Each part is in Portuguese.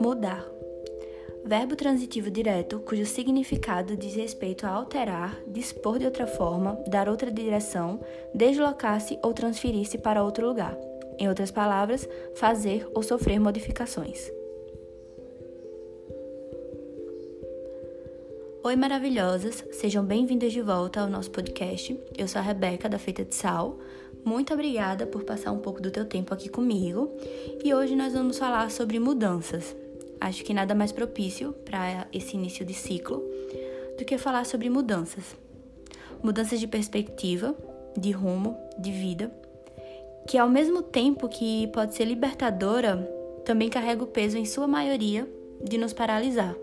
Mudar. Verbo transitivo direto cujo significado diz respeito a alterar, dispor de outra forma, dar outra direção, deslocar-se ou transferir-se para outro lugar. Em outras palavras, fazer ou sofrer modificações. Oi, maravilhosas! Sejam bem-vindas de volta ao nosso podcast. Eu sou a Rebeca, da Feita de Sal. Muito obrigada por passar um pouco do teu tempo aqui comigo. E hoje nós vamos falar sobre mudanças. Acho que nada mais propício para esse início de ciclo do que falar sobre mudanças. Mudanças de perspectiva, de rumo, de vida que ao mesmo tempo que pode ser libertadora, também carrega o peso, em sua maioria, de nos paralisar.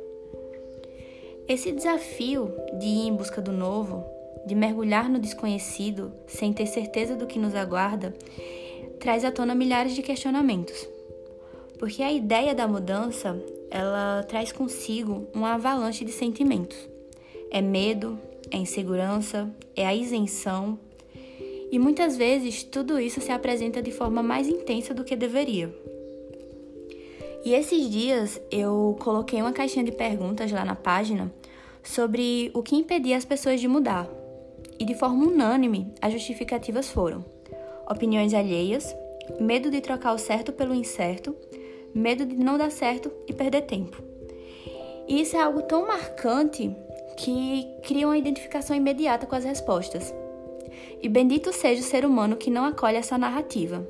Esse desafio de ir em busca do novo, de mergulhar no desconhecido sem ter certeza do que nos aguarda, traz à tona milhares de questionamentos. Porque a ideia da mudança, ela traz consigo uma avalanche de sentimentos. É medo, é insegurança, é a isenção, e muitas vezes tudo isso se apresenta de forma mais intensa do que deveria. E esses dias eu coloquei uma caixinha de perguntas lá na página sobre o que impedia as pessoas de mudar. E de forma unânime, as justificativas foram: opiniões alheias, medo de trocar o certo pelo incerto, medo de não dar certo e perder tempo. E isso é algo tão marcante que cria uma identificação imediata com as respostas. E bendito seja o ser humano que não acolhe essa narrativa.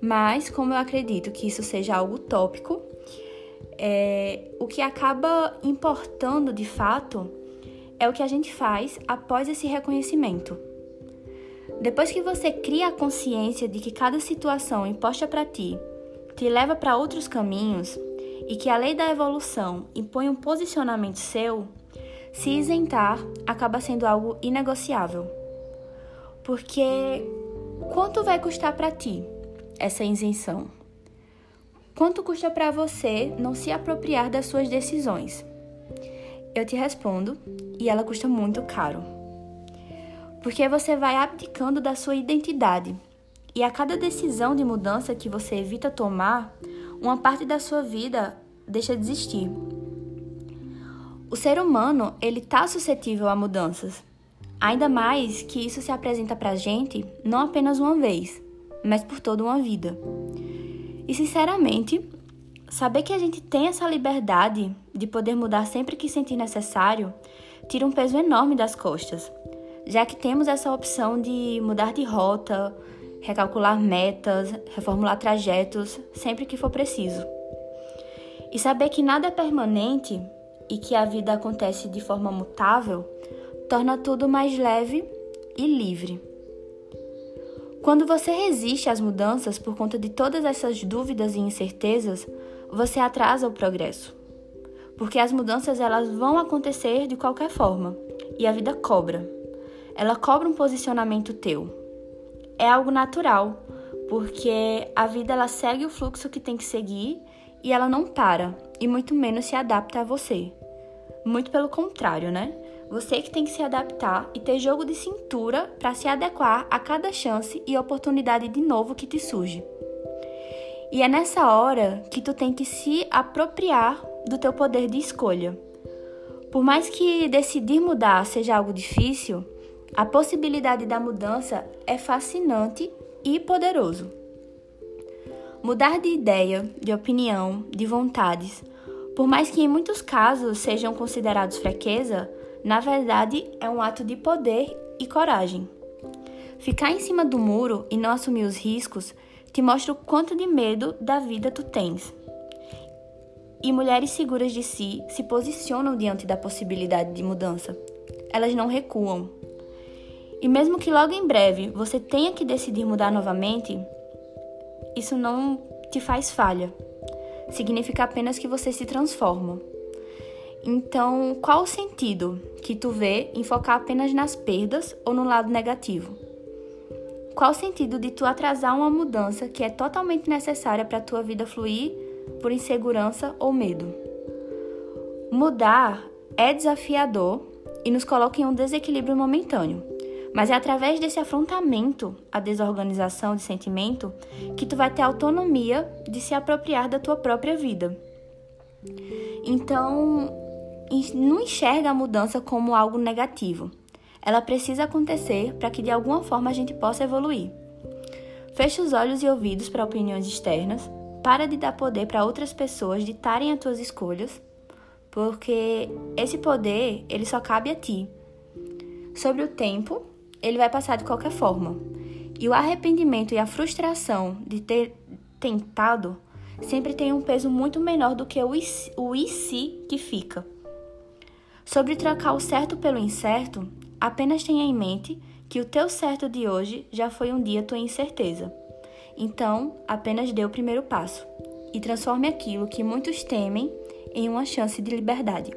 Mas, como eu acredito que isso seja algo utópico, é, o que acaba importando de fato é o que a gente faz após esse reconhecimento. Depois que você cria a consciência de que cada situação imposta para ti te leva para outros caminhos e que a lei da evolução impõe um posicionamento seu, se isentar acaba sendo algo inegociável. Porque quanto vai custar para ti essa isenção? Quanto custa para você não se apropriar das suas decisões? Eu te respondo, e ela custa muito caro. Porque você vai abdicando da sua identidade, e a cada decisão de mudança que você evita tomar, uma parte da sua vida deixa de existir. O ser humano, ele tá suscetível a mudanças, Ainda mais que isso se apresenta pra gente não apenas uma vez, mas por toda uma vida. E sinceramente, saber que a gente tem essa liberdade de poder mudar sempre que sentir necessário tira um peso enorme das costas, já que temos essa opção de mudar de rota, recalcular metas, reformular trajetos sempre que for preciso. E saber que nada é permanente e que a vida acontece de forma mutável torna tudo mais leve e livre. Quando você resiste às mudanças por conta de todas essas dúvidas e incertezas, você atrasa o progresso. Porque as mudanças elas vão acontecer de qualquer forma e a vida cobra. Ela cobra um posicionamento teu. É algo natural, porque a vida ela segue o fluxo que tem que seguir e ela não para e muito menos se adapta a você. Muito pelo contrário, né? Você que tem que se adaptar e ter jogo de cintura para se adequar a cada chance e oportunidade de novo que te surge. E é nessa hora que tu tem que se apropriar do teu poder de escolha. Por mais que decidir mudar seja algo difícil, a possibilidade da mudança é fascinante e poderoso. Mudar de ideia, de opinião, de vontades, por mais que em muitos casos sejam considerados fraqueza, na verdade, é um ato de poder e coragem. Ficar em cima do muro e não assumir os riscos te mostra o quanto de medo da vida tu tens. E mulheres seguras de si se posicionam diante da possibilidade de mudança. Elas não recuam. E mesmo que logo em breve você tenha que decidir mudar novamente, isso não te faz falha. Significa apenas que você se transforma. Então, qual o sentido que tu vê em focar apenas nas perdas ou no lado negativo? Qual o sentido de tu atrasar uma mudança que é totalmente necessária para a tua vida fluir por insegurança ou medo? Mudar é desafiador e nos coloca em um desequilíbrio momentâneo, Mas é através desse afrontamento à desorganização de sentimento que tu vai ter autonomia de se apropriar da tua própria vida. Então, não enxerga a mudança como algo negativo. Ela precisa acontecer para que de alguma forma a gente possa evoluir. Feche os olhos e ouvidos para opiniões externas. Para de dar poder para outras pessoas ditarem as tuas escolhas, porque esse poder ele só cabe a ti. Sobre o tempo, ele vai passar de qualquer forma. E o arrependimento e a frustração de ter tentado sempre tem um peso muito menor do que o e, o e se que fica. Sobre trocar o certo pelo incerto, apenas tenha em mente que o teu certo de hoje já foi um dia tua incerteza. Então, apenas dê o primeiro passo e transforme aquilo que muitos temem em uma chance de liberdade.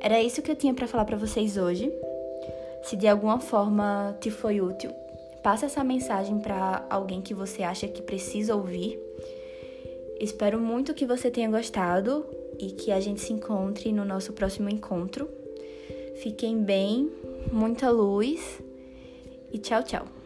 Era isso que eu tinha para falar para vocês hoje. Se de alguma forma te foi útil, passa essa mensagem para alguém que você acha que precisa ouvir. Espero muito que você tenha gostado e que a gente se encontre no nosso próximo encontro. Fiquem bem, muita luz e tchau, tchau.